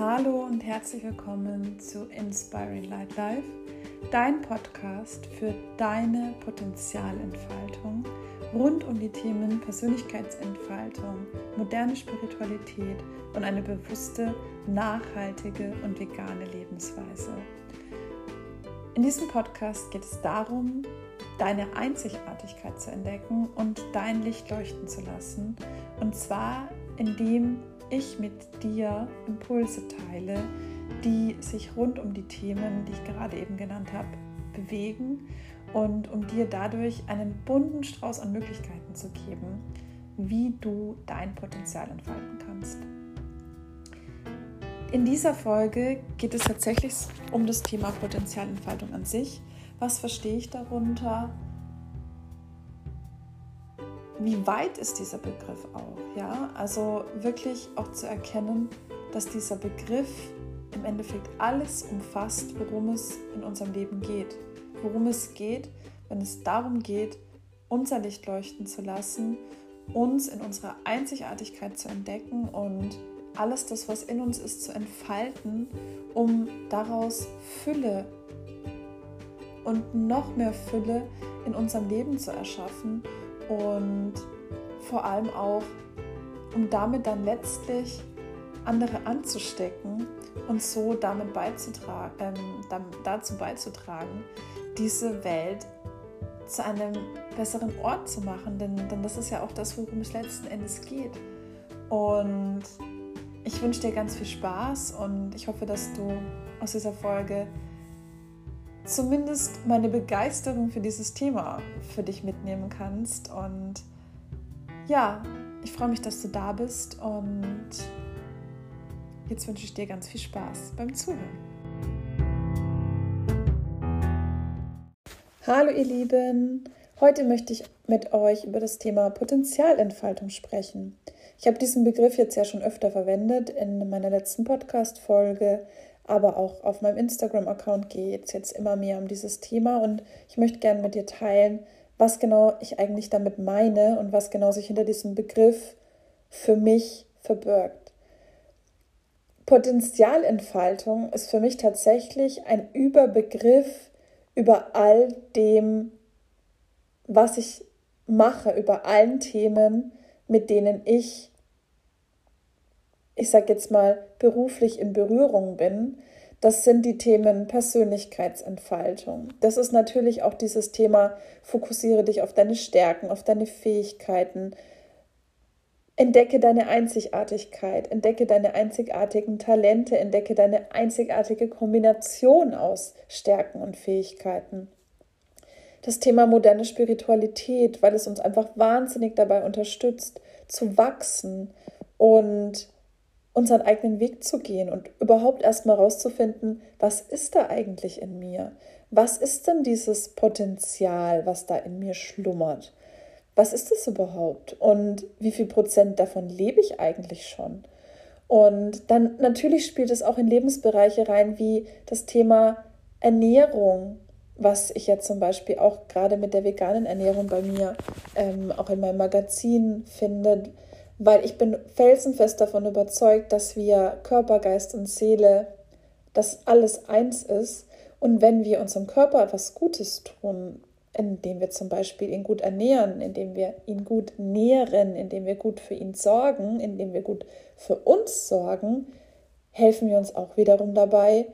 Hallo und herzlich willkommen zu Inspiring Light Life, dein Podcast für deine Potenzialentfaltung rund um die Themen Persönlichkeitsentfaltung, moderne Spiritualität und eine bewusste, nachhaltige und vegane Lebensweise. In diesem Podcast geht es darum, deine Einzigartigkeit zu entdecken und dein Licht leuchten zu lassen. Und zwar indem ich mit dir Impulse teile, die sich rund um die Themen, die ich gerade eben genannt habe, bewegen und um dir dadurch einen bunten Strauß an Möglichkeiten zu geben, wie du dein Potenzial entfalten kannst. In dieser Folge geht es tatsächlich um das Thema Potenzialentfaltung an sich. Was verstehe ich darunter? Wie weit ist dieser Begriff auch? Ja, also wirklich auch zu erkennen, dass dieser Begriff im Endeffekt alles umfasst, worum es in unserem Leben geht. Worum es geht, wenn es darum geht, unser Licht leuchten zu lassen, uns in unserer Einzigartigkeit zu entdecken und alles das, was in uns ist, zu entfalten, um daraus Fülle und noch mehr Fülle in unserem Leben zu erschaffen und vor allem auch, um damit dann letztlich andere anzustecken und so damit beizutragen, ähm, dazu beizutragen, diese Welt zu einem besseren Ort zu machen, denn, denn das ist ja auch das, worum es letzten Endes geht. Und ich wünsche dir ganz viel Spaß und ich hoffe, dass du aus dieser Folge zumindest meine Begeisterung für dieses Thema für dich mitnehmen kannst. Und ja, ich freue mich, dass du da bist und jetzt wünsche ich dir ganz viel Spaß beim Zuhören. Hallo ihr Lieben, heute möchte ich mit euch über das Thema Potenzialentfaltung sprechen. Ich habe diesen Begriff jetzt ja schon öfter verwendet in meiner letzten Podcast-Folge aber auch auf meinem Instagram-Account geht es jetzt immer mehr um dieses Thema und ich möchte gerne mit dir teilen, was genau ich eigentlich damit meine und was genau sich hinter diesem Begriff für mich verbirgt. Potenzialentfaltung ist für mich tatsächlich ein Überbegriff über all dem, was ich mache, über allen Themen, mit denen ich ich sage jetzt mal, beruflich in Berührung bin, das sind die Themen Persönlichkeitsentfaltung. Das ist natürlich auch dieses Thema, fokussiere dich auf deine Stärken, auf deine Fähigkeiten. Entdecke deine Einzigartigkeit, entdecke deine einzigartigen Talente, entdecke deine einzigartige Kombination aus Stärken und Fähigkeiten. Das Thema moderne Spiritualität, weil es uns einfach wahnsinnig dabei unterstützt, zu wachsen und unseren eigenen Weg zu gehen und überhaupt erstmal rauszufinden, was ist da eigentlich in mir? Was ist denn dieses Potenzial, was da in mir schlummert? Was ist das überhaupt? Und wie viel Prozent davon lebe ich eigentlich schon? Und dann natürlich spielt es auch in Lebensbereiche rein, wie das Thema Ernährung, was ich jetzt zum Beispiel auch gerade mit der veganen Ernährung bei mir ähm, auch in meinem Magazin finde, weil ich bin felsenfest davon überzeugt, dass wir Körper, Geist und Seele, dass alles eins ist. Und wenn wir unserem Körper etwas Gutes tun, indem wir zum Beispiel ihn gut ernähren, indem wir ihn gut nähren, indem wir gut für ihn sorgen, indem wir gut für uns sorgen, helfen wir uns auch wiederum dabei,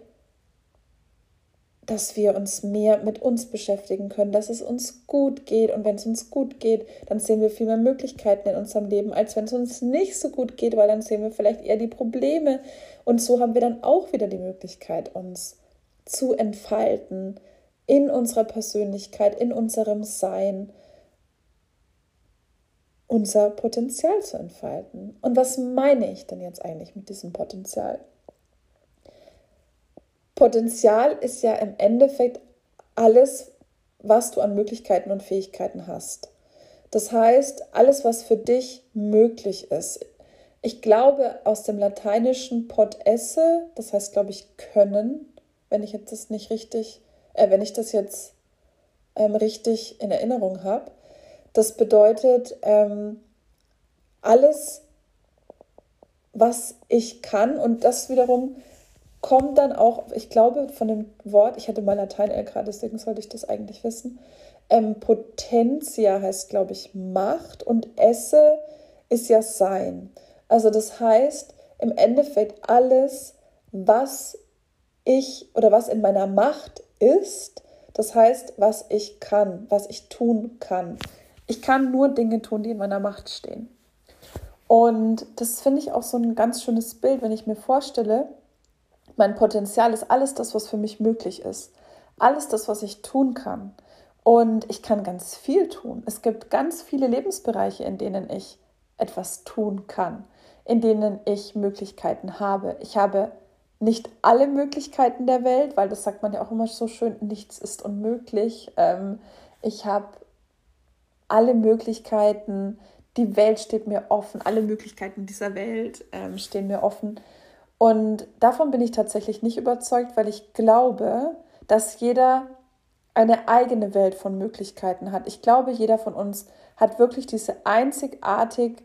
dass wir uns mehr mit uns beschäftigen können, dass es uns gut geht. Und wenn es uns gut geht, dann sehen wir viel mehr Möglichkeiten in unserem Leben, als wenn es uns nicht so gut geht, weil dann sehen wir vielleicht eher die Probleme. Und so haben wir dann auch wieder die Möglichkeit, uns zu entfalten in unserer Persönlichkeit, in unserem Sein, unser Potenzial zu entfalten. Und was meine ich denn jetzt eigentlich mit diesem Potenzial? Potenzial ist ja im Endeffekt alles, was du an Möglichkeiten und Fähigkeiten hast. Das heißt, alles, was für dich möglich ist. Ich glaube, aus dem lateinischen pot esse, das heißt, glaube ich, können, wenn ich jetzt das nicht richtig, äh, wenn ich das jetzt ähm, richtig in Erinnerung habe. Das bedeutet, ähm, alles, was ich kann. Und das wiederum kommt dann auch, ich glaube, von dem Wort, ich hatte mal Latein LK, deswegen sollte ich das eigentlich wissen. Ähm, Potentia heißt, glaube ich, Macht und Esse ist ja Sein. Also das heißt, im Endeffekt alles, was ich oder was in meiner Macht ist, das heißt, was ich kann, was ich tun kann. Ich kann nur Dinge tun, die in meiner Macht stehen. Und das finde ich auch so ein ganz schönes Bild, wenn ich mir vorstelle, mein Potenzial ist alles das, was für mich möglich ist. Alles das, was ich tun kann. Und ich kann ganz viel tun. Es gibt ganz viele Lebensbereiche, in denen ich etwas tun kann, in denen ich Möglichkeiten habe. Ich habe nicht alle Möglichkeiten der Welt, weil das sagt man ja auch immer so schön, nichts ist unmöglich. Ähm, ich habe alle Möglichkeiten, die Welt steht mir offen, alle Möglichkeiten dieser Welt ähm, stehen mir offen. Und davon bin ich tatsächlich nicht überzeugt, weil ich glaube, dass jeder eine eigene Welt von Möglichkeiten hat. Ich glaube, jeder von uns hat wirklich diese einzigartig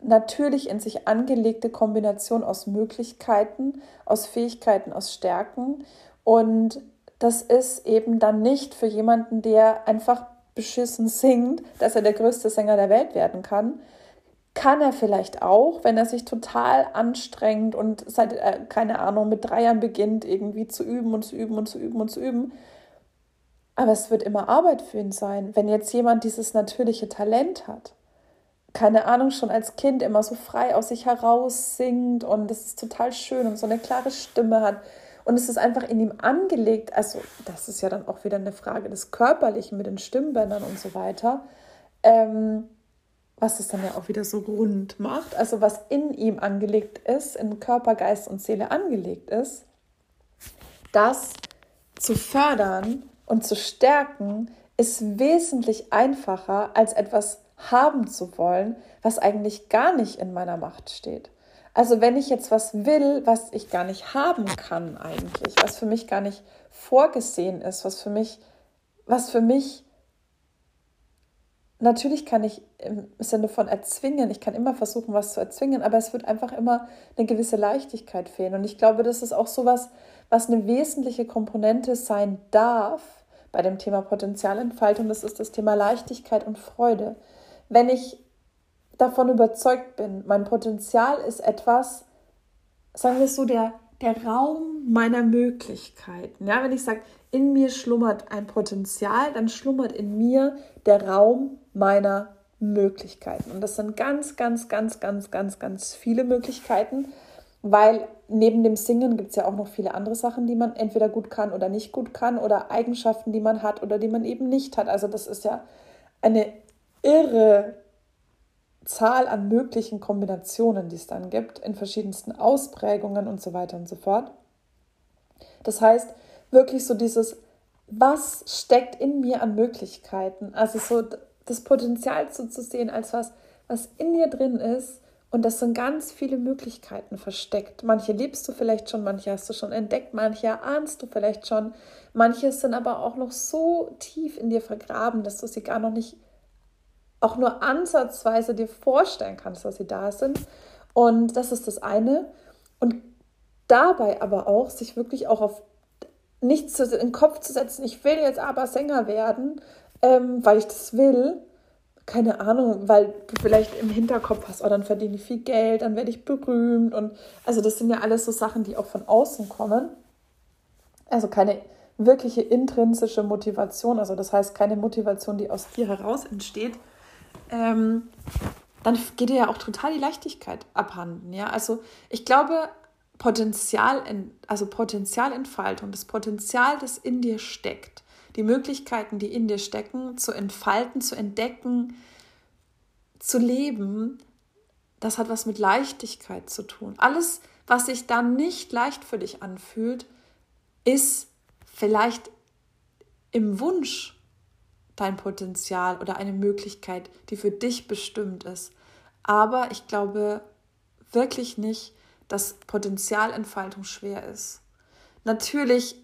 natürlich in sich angelegte Kombination aus Möglichkeiten, aus Fähigkeiten, aus Stärken. Und das ist eben dann nicht für jemanden, der einfach beschissen singt, dass er der größte Sänger der Welt werden kann. Kann er vielleicht auch, wenn er sich total anstrengt und seit, äh, keine Ahnung, mit drei Jahren beginnt, irgendwie zu üben und zu üben und zu üben und zu üben. Aber es wird immer Arbeit für ihn sein. Wenn jetzt jemand dieses natürliche Talent hat, keine Ahnung, schon als Kind immer so frei aus sich heraus singt und das ist total schön und so eine klare Stimme hat, und es ist einfach in ihm angelegt. Also, das ist ja dann auch wieder eine Frage des Körperlichen mit den Stimmbändern und so weiter. Ähm, was es dann ja auch wieder so rund macht. Also, was in ihm angelegt ist, in Körper, Geist und Seele angelegt ist, das zu fördern und zu stärken, ist wesentlich einfacher, als etwas haben zu wollen, was eigentlich gar nicht in meiner Macht steht. Also wenn ich jetzt was will, was ich gar nicht haben kann eigentlich, was für mich gar nicht vorgesehen ist, was für mich, was für mich, natürlich kann ich im Sinne von erzwingen, ich kann immer versuchen, was zu erzwingen, aber es wird einfach immer eine gewisse Leichtigkeit fehlen. Und ich glaube, das ist auch sowas, was eine wesentliche Komponente sein darf bei dem Thema Potenzialentfaltung, das ist das Thema Leichtigkeit und Freude. Wenn ich davon überzeugt bin, mein Potenzial ist etwas, sagen wir es so, der, der Raum meiner Möglichkeiten. Ja, wenn ich sage, in mir schlummert ein Potenzial, dann schlummert in mir der Raum meiner Möglichkeiten. Und das sind ganz, ganz, ganz, ganz, ganz, ganz viele Möglichkeiten, weil neben dem Singen gibt es ja auch noch viele andere Sachen, die man entweder gut kann oder nicht gut kann oder Eigenschaften, die man hat oder die man eben nicht hat. Also das ist ja eine irre Zahl an möglichen Kombinationen, die es dann gibt, in verschiedensten Ausprägungen und so weiter und so fort. Das heißt, wirklich so dieses, was steckt in mir an Möglichkeiten? Also so das Potenzial so zu sehen als was, was in dir drin ist und das sind ganz viele Möglichkeiten versteckt. Manche liebst du vielleicht schon, manche hast du schon entdeckt, manche ahnst du vielleicht schon, manche sind aber auch noch so tief in dir vergraben, dass du sie gar noch nicht auch nur ansatzweise dir vorstellen kannst, dass sie da sind. Und das ist das eine. Und dabei aber auch, sich wirklich auch auf nichts in den Kopf zu setzen, ich will jetzt aber Sänger werden, ähm, weil ich das will. Keine Ahnung, weil du vielleicht im Hinterkopf hast, oh, dann verdiene ich viel Geld, dann werde ich berühmt. Und also das sind ja alles so Sachen, die auch von außen kommen. Also keine wirkliche intrinsische Motivation, also das heißt keine Motivation, die aus dir heraus entsteht, ähm, dann geht dir ja auch total die Leichtigkeit abhanden. Ja? Also ich glaube, Potenzial, also Potenzialentfaltung, das Potenzial, das in dir steckt, die Möglichkeiten, die in dir stecken, zu entfalten, zu entdecken, zu leben, das hat was mit Leichtigkeit zu tun. Alles, was sich dann nicht leicht für dich anfühlt, ist vielleicht im Wunsch dein Potenzial oder eine Möglichkeit, die für dich bestimmt ist. Aber ich glaube wirklich nicht, dass Potenzialentfaltung schwer ist. Natürlich,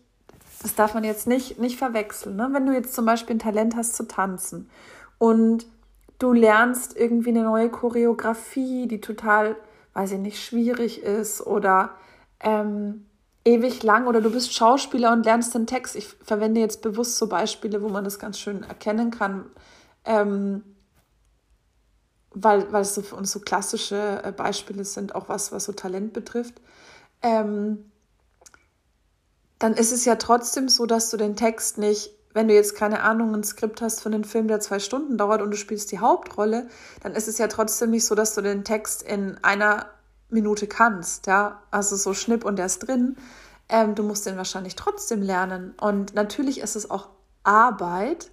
das darf man jetzt nicht, nicht verwechseln. Ne? Wenn du jetzt zum Beispiel ein Talent hast zu tanzen und du lernst irgendwie eine neue Choreografie, die total weiß ich nicht, schwierig ist oder ähm, ewig lang oder du bist Schauspieler und lernst den Text. Ich verwende jetzt bewusst so Beispiele, wo man das ganz schön erkennen kann, ähm, weil, weil es so für uns so klassische äh, Beispiele sind, auch was, was so Talent betrifft. Ähm, dann ist es ja trotzdem so, dass du den Text nicht, wenn du jetzt keine Ahnung, ein Skript hast für einen Film, der zwei Stunden dauert und du spielst die Hauptrolle, dann ist es ja trotzdem nicht so, dass du den Text in einer Minute kannst, ja, also so Schnipp und der ist drin. Ähm, du musst den wahrscheinlich trotzdem lernen. Und natürlich ist es auch Arbeit,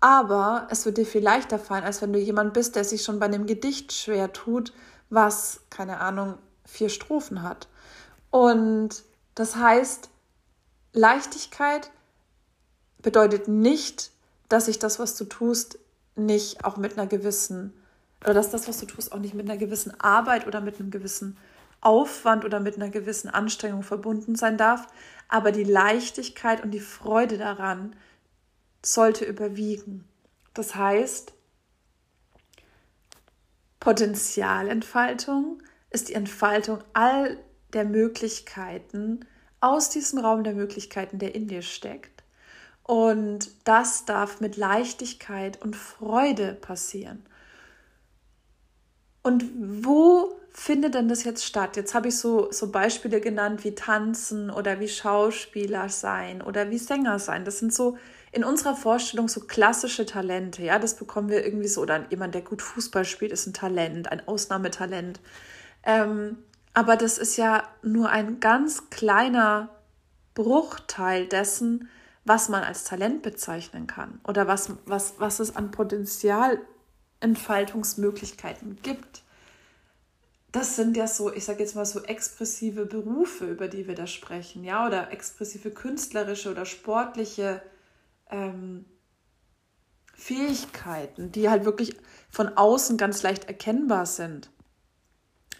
aber es wird dir viel leichter fallen, als wenn du jemand bist, der sich schon bei einem Gedicht schwer tut, was, keine Ahnung, vier Strophen hat. Und das heißt, Leichtigkeit bedeutet nicht, dass sich das, was du tust, nicht auch mit einer gewissen, oder dass das, was du tust, auch nicht mit einer gewissen Arbeit oder mit einem gewissen Aufwand oder mit einer gewissen Anstrengung verbunden sein darf. Aber die Leichtigkeit und die Freude daran sollte überwiegen. Das heißt, Potenzialentfaltung ist die Entfaltung all der Möglichkeiten aus diesem Raum der Möglichkeiten, der in dir steckt. Und das darf mit Leichtigkeit und Freude passieren. Und wo findet denn das jetzt statt? Jetzt habe ich so, so Beispiele genannt wie Tanzen oder wie Schauspieler sein oder wie Sänger sein. Das sind so in unserer Vorstellung so klassische Talente. Ja, das bekommen wir irgendwie so. Oder jemand, der gut Fußball spielt, ist ein Talent, ein Ausnahmetalent. Ähm, aber das ist ja nur ein ganz kleiner Bruchteil dessen, was man als Talent bezeichnen kann oder was, was, was es an Potenzialentfaltungsmöglichkeiten gibt. Das sind ja so, ich sage jetzt mal so expressive Berufe, über die wir da sprechen, ja, oder expressive künstlerische oder sportliche ähm, Fähigkeiten, die halt wirklich von außen ganz leicht erkennbar sind.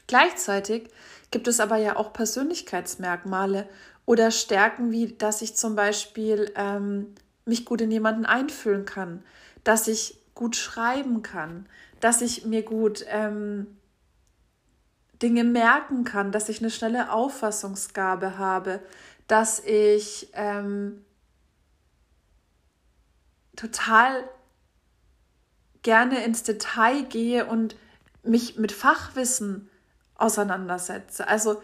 Gleichzeitig gibt es aber ja auch Persönlichkeitsmerkmale oder Stärken, wie dass ich zum Beispiel ähm, mich gut in jemanden einfühlen kann, dass ich gut schreiben kann, dass ich mir gut ähm, Dinge merken kann, dass ich eine schnelle Auffassungsgabe habe, dass ich ähm, total gerne ins Detail gehe und mich mit Fachwissen auseinandersetze. Also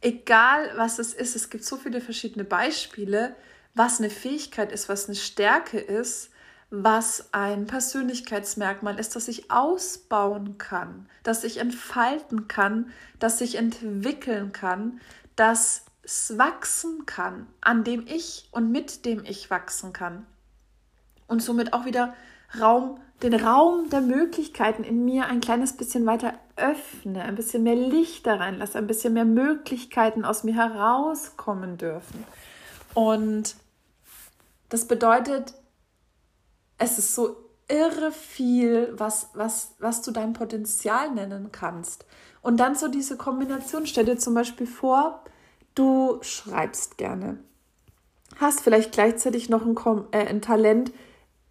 egal was es ist, es gibt so viele verschiedene Beispiele, was eine Fähigkeit ist, was eine Stärke ist, was ein Persönlichkeitsmerkmal ist, das ich ausbauen kann, das ich entfalten kann, das ich entwickeln kann, das es wachsen kann, an dem ich und mit dem ich wachsen kann. Und somit auch wieder Raum, den Raum der Möglichkeiten in mir ein kleines bisschen weiter öffne, ein bisschen mehr Licht da reinlasse, ein bisschen mehr Möglichkeiten aus mir herauskommen dürfen. Und das bedeutet, es ist so irre viel, was, was, was du dein Potenzial nennen kannst. Und dann so diese Kombination, stell dir zum Beispiel vor, du schreibst gerne, hast vielleicht gleichzeitig noch ein, äh, ein Talent,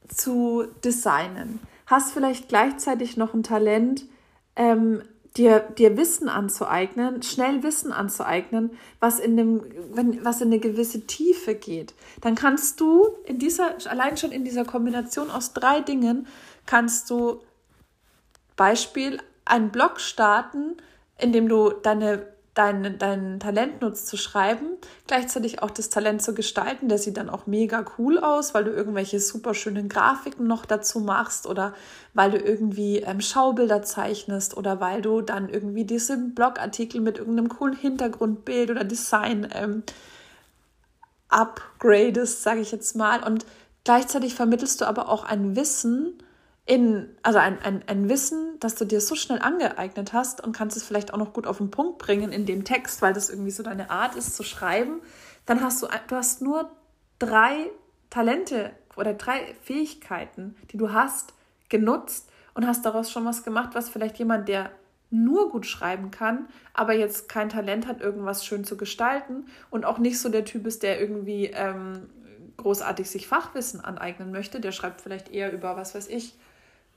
zu designen. Hast vielleicht gleichzeitig noch ein Talent, ähm, dir, dir Wissen anzueignen, schnell Wissen anzueignen, was in, dem, wenn, was in eine gewisse Tiefe geht. Dann kannst du in dieser, allein schon in dieser Kombination aus drei Dingen, kannst du Beispiel einen Blog starten, in dem du deine dein, dein Talent nutzt zu schreiben, gleichzeitig auch das Talent zu gestalten. Der sieht dann auch mega cool aus, weil du irgendwelche super schönen Grafiken noch dazu machst oder weil du irgendwie ähm, Schaubilder zeichnest oder weil du dann irgendwie diese Blogartikel mit irgendeinem coolen Hintergrundbild oder Design ähm, upgradest, sage ich jetzt mal. Und gleichzeitig vermittelst du aber auch ein Wissen, in, also ein, ein, ein Wissen, das du dir so schnell angeeignet hast und kannst es vielleicht auch noch gut auf den Punkt bringen in dem Text, weil das irgendwie so deine Art ist zu schreiben, dann hast du, du hast nur drei Talente oder drei Fähigkeiten, die du hast, genutzt und hast daraus schon was gemacht, was vielleicht jemand, der nur gut schreiben kann, aber jetzt kein Talent hat, irgendwas schön zu gestalten und auch nicht so der Typ ist, der irgendwie ähm, großartig sich Fachwissen aneignen möchte, der schreibt vielleicht eher über, was weiß ich,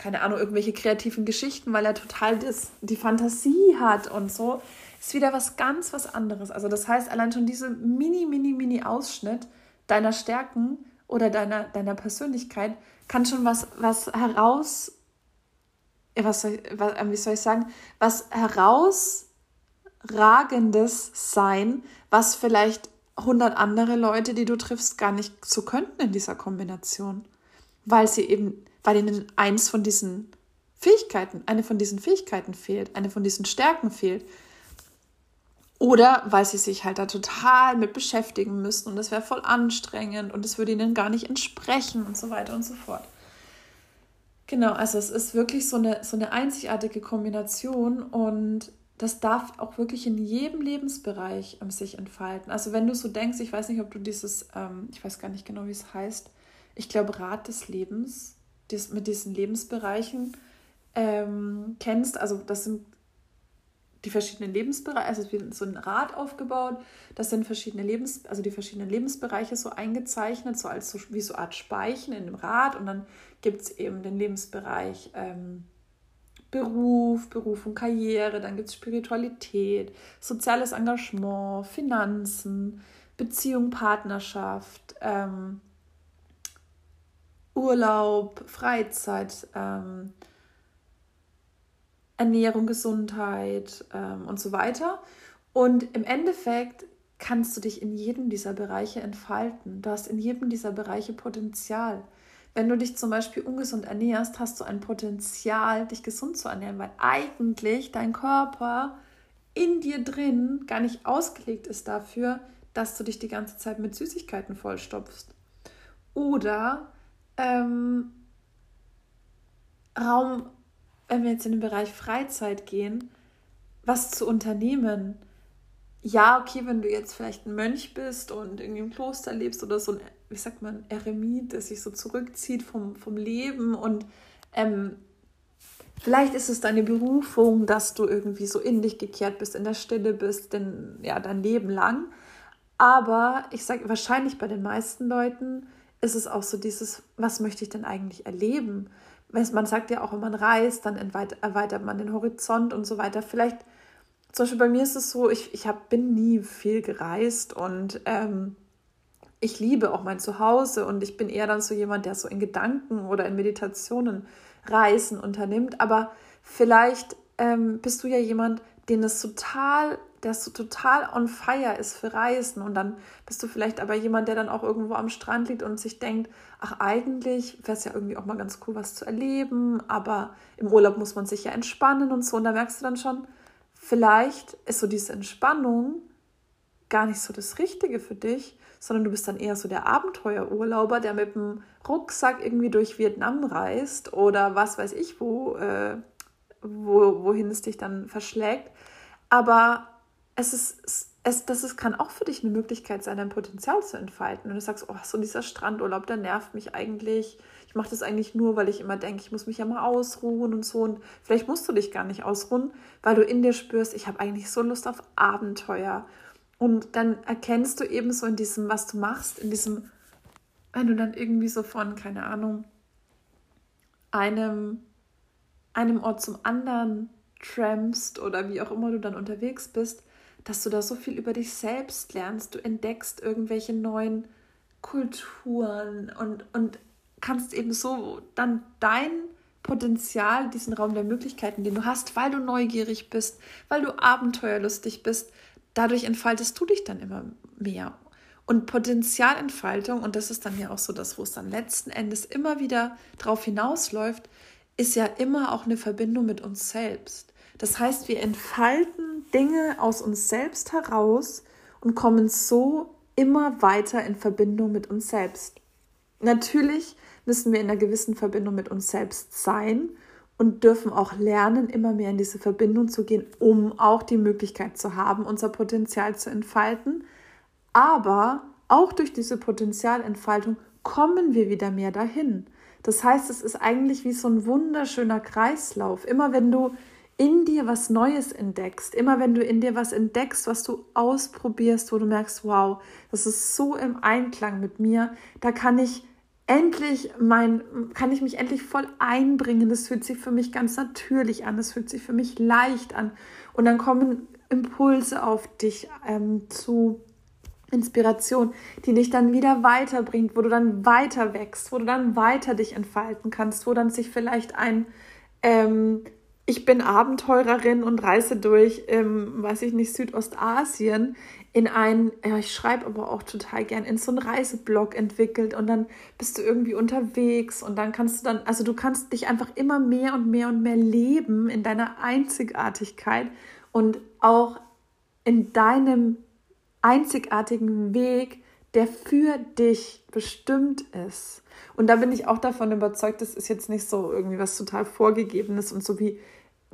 keine Ahnung, irgendwelche kreativen Geschichten, weil er total das, die Fantasie hat und so, ist wieder was ganz was anderes. Also das heißt, allein schon diese mini, mini, mini Ausschnitt deiner Stärken oder deiner, deiner Persönlichkeit kann schon was, was heraus, was soll, was, wie soll ich sagen, was herausragendes sein, was vielleicht 100 andere Leute, die du triffst, gar nicht so könnten in dieser Kombination, weil sie eben weil ihnen eins von diesen Fähigkeiten, eine von diesen Fähigkeiten fehlt, eine von diesen Stärken fehlt. Oder weil sie sich halt da total mit beschäftigen müssten und das wäre voll anstrengend und es würde ihnen gar nicht entsprechen und so weiter und so fort. Genau, also es ist wirklich so eine, so eine einzigartige Kombination und das darf auch wirklich in jedem Lebensbereich um, sich entfalten. Also wenn du so denkst, ich weiß nicht, ob du dieses, ähm, ich weiß gar nicht genau, wie es heißt, ich glaube Rat des Lebens, dies, mit diesen Lebensbereichen ähm, kennst. Also das sind die verschiedenen Lebensbereiche, also so ein Rad aufgebaut, das sind verschiedene Lebens, also die verschiedenen Lebensbereiche so eingezeichnet, so als so, wie so eine Art Speichen in dem Rad und dann gibt es eben den Lebensbereich ähm, Beruf, Beruf und Karriere, dann gibt es Spiritualität, soziales Engagement, Finanzen, Beziehung, Partnerschaft, ähm, Urlaub, Freizeit, ähm, Ernährung, Gesundheit ähm, und so weiter. Und im Endeffekt kannst du dich in jedem dieser Bereiche entfalten. Du hast in jedem dieser Bereiche Potenzial. Wenn du dich zum Beispiel ungesund ernährst, hast du ein Potenzial, dich gesund zu ernähren, weil eigentlich dein Körper in dir drin gar nicht ausgelegt ist dafür, dass du dich die ganze Zeit mit Süßigkeiten vollstopfst. Oder ähm, Raum, wenn wir jetzt in den Bereich Freizeit gehen, was zu unternehmen. Ja, okay, wenn du jetzt vielleicht ein Mönch bist und irgendwie im Kloster lebst oder so ein, wie sagt man, Eremit, der sich so zurückzieht vom, vom Leben und ähm, vielleicht ist es deine Berufung, dass du irgendwie so in dich gekehrt bist, in der Stille bist, denn ja, dein Leben lang. Aber ich sage wahrscheinlich bei den meisten Leuten, ist es auch so dieses, was möchte ich denn eigentlich erleben? Man sagt ja auch, wenn man reist, dann erweitert man den Horizont und so weiter. Vielleicht, zum Beispiel bei mir ist es so, ich, ich hab, bin nie viel gereist und ähm, ich liebe auch mein Zuhause und ich bin eher dann so jemand, der so in Gedanken oder in Meditationen Reisen unternimmt. Aber vielleicht ähm, bist du ja jemand, den es total der so total on fire ist für Reisen und dann bist du vielleicht aber jemand, der dann auch irgendwo am Strand liegt und sich denkt, ach eigentlich wäre es ja irgendwie auch mal ganz cool, was zu erleben, aber im Urlaub muss man sich ja entspannen und so und da merkst du dann schon, vielleicht ist so diese Entspannung gar nicht so das Richtige für dich, sondern du bist dann eher so der Abenteuerurlauber, der mit dem Rucksack irgendwie durch Vietnam reist oder was weiß ich wo, äh, wo wohin es dich dann verschlägt. Aber es ist, es, das ist, kann auch für dich eine Möglichkeit sein, dein Potenzial zu entfalten. Wenn du sagst, oh, so dieser Strandurlaub, der nervt mich eigentlich. Ich mache das eigentlich nur, weil ich immer denke, ich muss mich ja mal ausruhen und so. Und vielleicht musst du dich gar nicht ausruhen, weil du in dir spürst, ich habe eigentlich so Lust auf Abenteuer. Und dann erkennst du eben so in diesem, was du machst, in diesem, wenn du dann irgendwie so von, keine Ahnung, einem, einem Ort zum anderen trampst oder wie auch immer du dann unterwegs bist, dass du da so viel über dich selbst lernst. Du entdeckst irgendwelche neuen Kulturen und, und kannst eben so dann dein Potenzial, diesen Raum der Möglichkeiten, den du hast, weil du neugierig bist, weil du abenteuerlustig bist, dadurch entfaltest du dich dann immer mehr. Und Potenzialentfaltung, und das ist dann ja auch so das, wo es dann letzten Endes immer wieder drauf hinausläuft, ist ja immer auch eine Verbindung mit uns selbst. Das heißt, wir entfalten Dinge aus uns selbst heraus und kommen so immer weiter in Verbindung mit uns selbst. Natürlich müssen wir in einer gewissen Verbindung mit uns selbst sein und dürfen auch lernen, immer mehr in diese Verbindung zu gehen, um auch die Möglichkeit zu haben, unser Potenzial zu entfalten. Aber auch durch diese Potenzialentfaltung kommen wir wieder mehr dahin. Das heißt, es ist eigentlich wie so ein wunderschöner Kreislauf. Immer wenn du in dir was Neues entdeckst, immer wenn du in dir was entdeckst, was du ausprobierst, wo du merkst, wow, das ist so im Einklang mit mir, da kann ich endlich mein, kann ich mich endlich voll einbringen. Das fühlt sich für mich ganz natürlich an. Das fühlt sich für mich leicht an. Und dann kommen Impulse auf dich ähm, zu Inspiration, die dich dann wieder weiterbringt, wo du dann weiter wächst, wo du dann weiter dich entfalten kannst, wo dann sich vielleicht ein ähm, ich bin Abenteurerin und reise durch, ähm, weiß ich nicht, Südostasien in ein, ja, ich schreibe aber auch total gern, in so einen Reiseblog entwickelt und dann bist du irgendwie unterwegs und dann kannst du dann, also du kannst dich einfach immer mehr und mehr und mehr leben in deiner Einzigartigkeit und auch in deinem einzigartigen Weg, der für dich bestimmt ist. Und da bin ich auch davon überzeugt, das ist jetzt nicht so irgendwie was total Vorgegebenes und so wie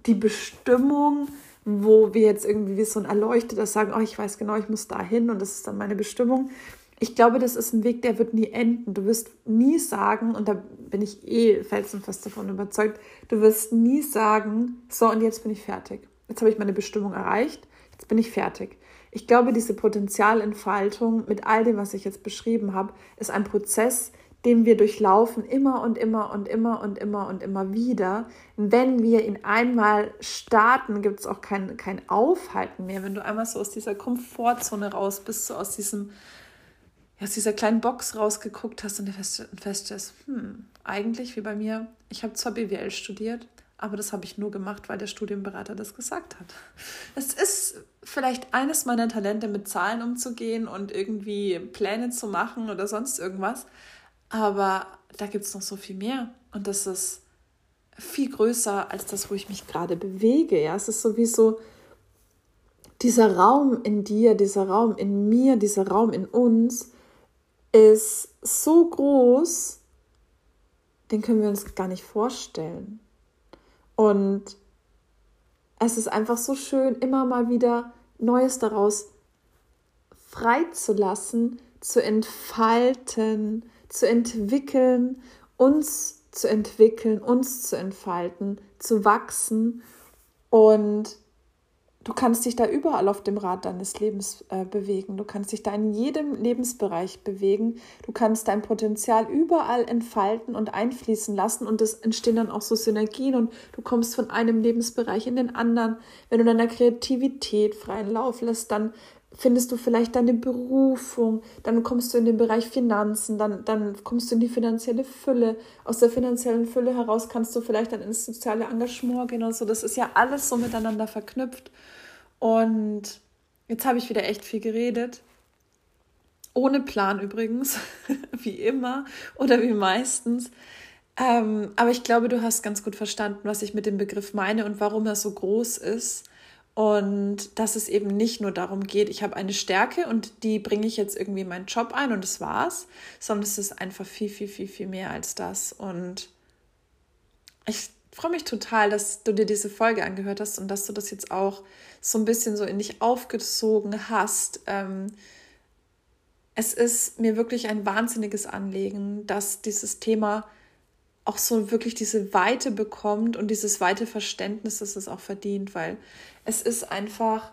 die Bestimmung, wo wir jetzt irgendwie wie so ein Erleuchteter sagen, oh, ich weiß genau, ich muss da hin und das ist dann meine Bestimmung. Ich glaube, das ist ein Weg, der wird nie enden. Du wirst nie sagen, und da bin ich eh felsenfest davon überzeugt, du wirst nie sagen, so und jetzt bin ich fertig. Jetzt habe ich meine Bestimmung erreicht, jetzt bin ich fertig. Ich glaube, diese Potenzialentfaltung mit all dem, was ich jetzt beschrieben habe, ist ein Prozess, den wir durchlaufen, immer und immer und immer und immer und immer wieder. Wenn wir ihn einmal starten, gibt es auch kein, kein Aufhalten mehr. Wenn du einmal so aus dieser Komfortzone raus bist, so aus diesem aus dieser kleinen Box rausgeguckt hast und feststellst, hm, eigentlich wie bei mir, ich habe zwar BWL studiert, aber das habe ich nur gemacht, weil der Studienberater das gesagt hat. Es ist vielleicht eines meiner Talente, mit Zahlen umzugehen und irgendwie Pläne zu machen oder sonst irgendwas. Aber da gibt es noch so viel mehr. Und das ist viel größer als das, wo ich mich gerade bewege. Ja, es ist sowieso dieser Raum in dir, dieser Raum in mir, dieser Raum in uns ist so groß, den können wir uns gar nicht vorstellen. Und es ist einfach so schön, immer mal wieder Neues daraus freizulassen, zu entfalten, zu entwickeln, uns zu entwickeln, uns zu entfalten, zu wachsen. Und du kannst dich da überall auf dem Rad deines Lebens äh, bewegen. Du kannst dich da in jedem Lebensbereich bewegen. Du kannst dein Potenzial überall entfalten und einfließen lassen. Und es entstehen dann auch so Synergien und du kommst von einem Lebensbereich in den anderen. Wenn du deiner Kreativität freien Lauf lässt, dann findest du vielleicht deine Berufung, dann kommst du in den Bereich Finanzen, dann, dann kommst du in die finanzielle Fülle. Aus der finanziellen Fülle heraus kannst du vielleicht dann ins soziale Engagement gehen und so. Das ist ja alles so miteinander verknüpft. Und jetzt habe ich wieder echt viel geredet. Ohne Plan übrigens, wie immer oder wie meistens. Ähm, aber ich glaube, du hast ganz gut verstanden, was ich mit dem Begriff meine und warum er so groß ist und dass es eben nicht nur darum geht, ich habe eine Stärke und die bringe ich jetzt irgendwie in meinen Job ein und das war's, sondern es ist einfach viel, viel, viel, viel mehr als das. Und ich freue mich total, dass du dir diese Folge angehört hast und dass du das jetzt auch so ein bisschen so in dich aufgezogen hast. Ähm, es ist mir wirklich ein wahnsinniges Anliegen, dass dieses Thema auch so wirklich diese Weite bekommt und dieses weite Verständnis, dass es auch verdient, weil es ist einfach,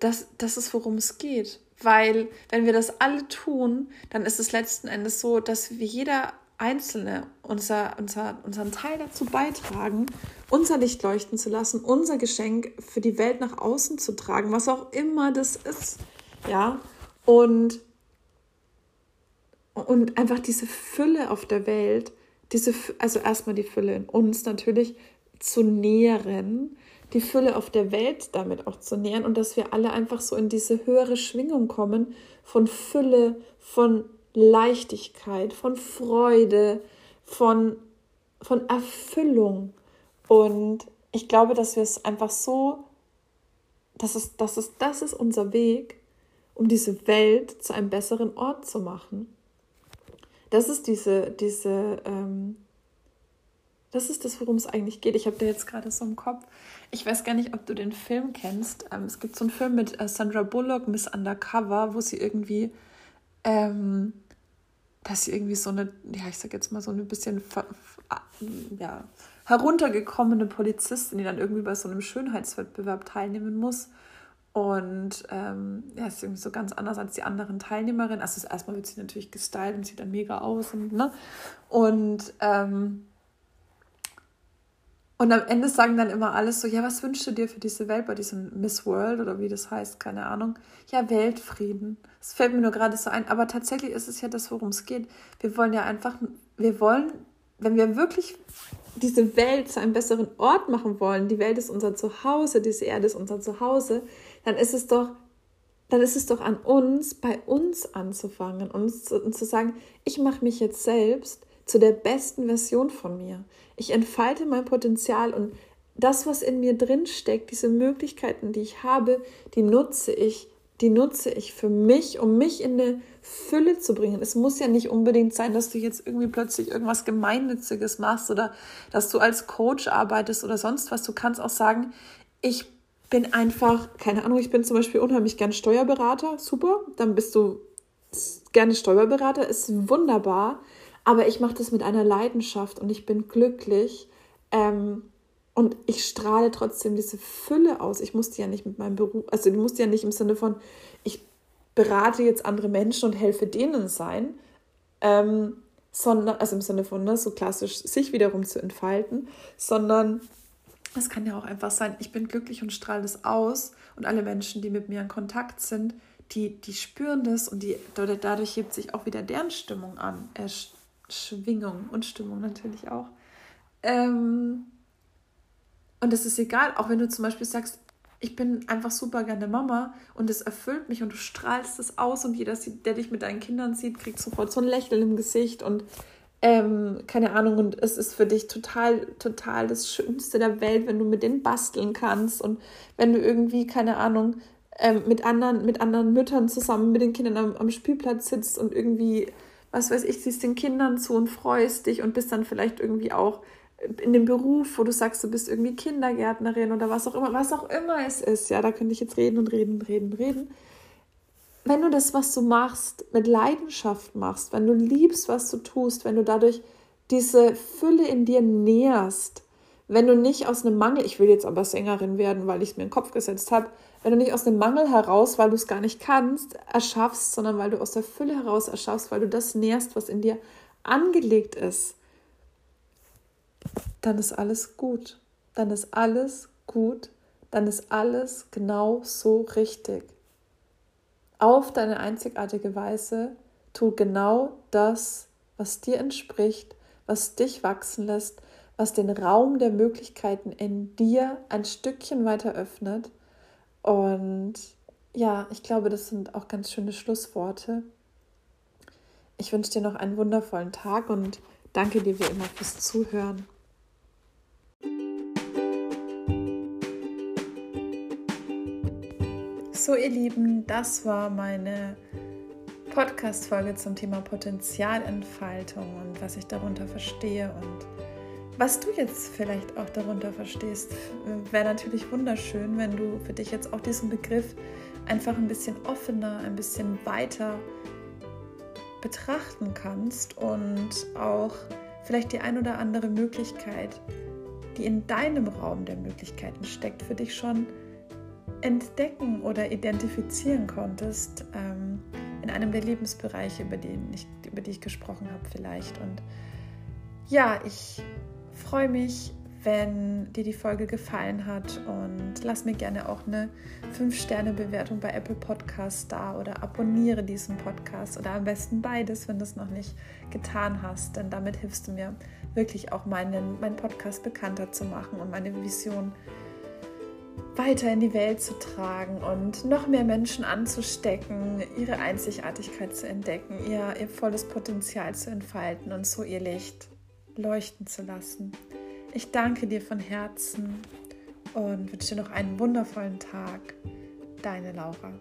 das, das ist, worum es geht. Weil, wenn wir das alle tun, dann ist es letzten Endes so, dass wir jeder Einzelne unser, unser, unseren Teil dazu beitragen, unser Licht leuchten zu lassen, unser Geschenk für die Welt nach außen zu tragen, was auch immer das ist. Ja, und, und einfach diese Fülle auf der Welt, diese, also erstmal die Fülle in uns natürlich zu nähren die Fülle auf der Welt damit auch zu nähern und dass wir alle einfach so in diese höhere Schwingung kommen von Fülle, von Leichtigkeit, von Freude, von, von Erfüllung. Und ich glaube, dass wir es einfach so, das ist, das, ist, das ist unser Weg, um diese Welt zu einem besseren Ort zu machen. Das ist diese, diese ähm, das ist das, worum es eigentlich geht. Ich habe da jetzt gerade so im Kopf. Ich weiß gar nicht, ob du den Film kennst. Ähm, es gibt so einen Film mit äh, Sandra Bullock, Miss Undercover, wo sie irgendwie, ähm, dass sie irgendwie so eine, ja, ich sag jetzt mal so ein bisschen, ja, heruntergekommene Polizistin, die dann irgendwie bei so einem Schönheitswettbewerb teilnehmen muss Und ähm, ja, ist irgendwie so ganz anders als die anderen Teilnehmerinnen. Also erstmal wird sie natürlich gestylt und sieht dann mega aus. Und, ne? und, ähm, und am Ende sagen dann immer alles so, ja, was wünschst du dir für diese Welt bei diesem Miss World oder wie das heißt, keine Ahnung. Ja, Weltfrieden. Das fällt mir nur gerade so ein. Aber tatsächlich ist es ja das, worum es geht. Wir wollen ja einfach, wir wollen, wenn wir wirklich diese Welt zu einem besseren Ort machen wollen, die Welt ist unser Zuhause, diese Erde ist unser Zuhause, dann ist es doch, dann ist es doch an uns, bei uns anzufangen und zu, und zu sagen, ich mache mich jetzt selbst zu der besten Version von mir. Ich entfalte mein Potenzial und das, was in mir drin steckt, diese Möglichkeiten, die ich habe, die nutze ich, die nutze ich für mich, um mich in eine Fülle zu bringen. Es muss ja nicht unbedingt sein, dass du jetzt irgendwie plötzlich irgendwas Gemeinnütziges machst oder dass du als Coach arbeitest oder sonst was. Du kannst auch sagen, ich bin einfach, keine Ahnung, ich bin zum Beispiel unheimlich gern Steuerberater, super, dann bist du gerne Steuerberater, ist wunderbar, aber ich mache das mit einer Leidenschaft und ich bin glücklich ähm, und ich strahle trotzdem diese Fülle aus. Ich musste ja nicht mit meinem Beruf, also ich musste ja nicht im Sinne von, ich berate jetzt andere Menschen und helfe denen sein, ähm, sondern, also im Sinne von, ne, so klassisch sich wiederum zu entfalten, sondern es kann ja auch einfach sein, ich bin glücklich und strahle das aus und alle Menschen, die mit mir in Kontakt sind, die, die spüren das und die, dadurch hebt sich auch wieder deren Stimmung an. Äh, Schwingung und Stimmung natürlich auch. Ähm, und es ist egal, auch wenn du zum Beispiel sagst, ich bin einfach super gerne Mama und es erfüllt mich und du strahlst es aus und jeder, der dich mit deinen Kindern sieht, kriegt sofort so ein Lächeln im Gesicht und ähm, keine Ahnung, und es ist für dich total, total das Schönste der Welt, wenn du mit denen basteln kannst und wenn du irgendwie, keine Ahnung, ähm, mit, anderen, mit anderen Müttern zusammen mit den Kindern am, am Spielplatz sitzt und irgendwie, was weiß ich, siehst den Kindern zu und freust dich und bist dann vielleicht irgendwie auch in dem Beruf, wo du sagst, du bist irgendwie Kindergärtnerin oder was auch immer, was auch immer es ist, ja, da könnte ich jetzt reden und reden und reden und reden. Wenn du das, was du machst, mit Leidenschaft machst, wenn du liebst, was du tust, wenn du dadurch diese Fülle in dir nährst, wenn du nicht aus einem Mangel, ich will jetzt aber Sängerin werden, weil ich es mir in den Kopf gesetzt habe, wenn du nicht aus einem Mangel heraus, weil du es gar nicht kannst, erschaffst, sondern weil du aus der Fülle heraus erschaffst, weil du das nährst, was in dir angelegt ist, dann ist alles gut. Dann ist alles gut. Dann ist alles genau so richtig auf deine einzigartige Weise, tu genau das, was dir entspricht, was dich wachsen lässt, was den Raum der Möglichkeiten in dir ein Stückchen weiter öffnet. Und ja, ich glaube, das sind auch ganz schöne Schlussworte. Ich wünsche dir noch einen wundervollen Tag und danke dir wie immer fürs Zuhören. So, ihr Lieben, das war meine Podcast-Folge zum Thema Potenzialentfaltung und was ich darunter verstehe und was du jetzt vielleicht auch darunter verstehst. Wäre natürlich wunderschön, wenn du für dich jetzt auch diesen Begriff einfach ein bisschen offener, ein bisschen weiter betrachten kannst und auch vielleicht die ein oder andere Möglichkeit, die in deinem Raum der Möglichkeiten steckt, für dich schon entdecken oder identifizieren konntest ähm, in einem der Lebensbereiche, über die, ich, über die ich gesprochen habe vielleicht. Und ja, ich freue mich, wenn dir die Folge gefallen hat und lass mir gerne auch eine 5-Sterne-Bewertung bei Apple Podcasts da oder abonniere diesen Podcast oder am besten beides, wenn du es noch nicht getan hast, denn damit hilfst du mir wirklich auch meinen, meinen Podcast bekannter zu machen und meine Vision weiter in die Welt zu tragen und noch mehr Menschen anzustecken, ihre Einzigartigkeit zu entdecken, ihr, ihr volles Potenzial zu entfalten und so ihr Licht leuchten zu lassen. Ich danke dir von Herzen und wünsche dir noch einen wundervollen Tag. Deine Laura.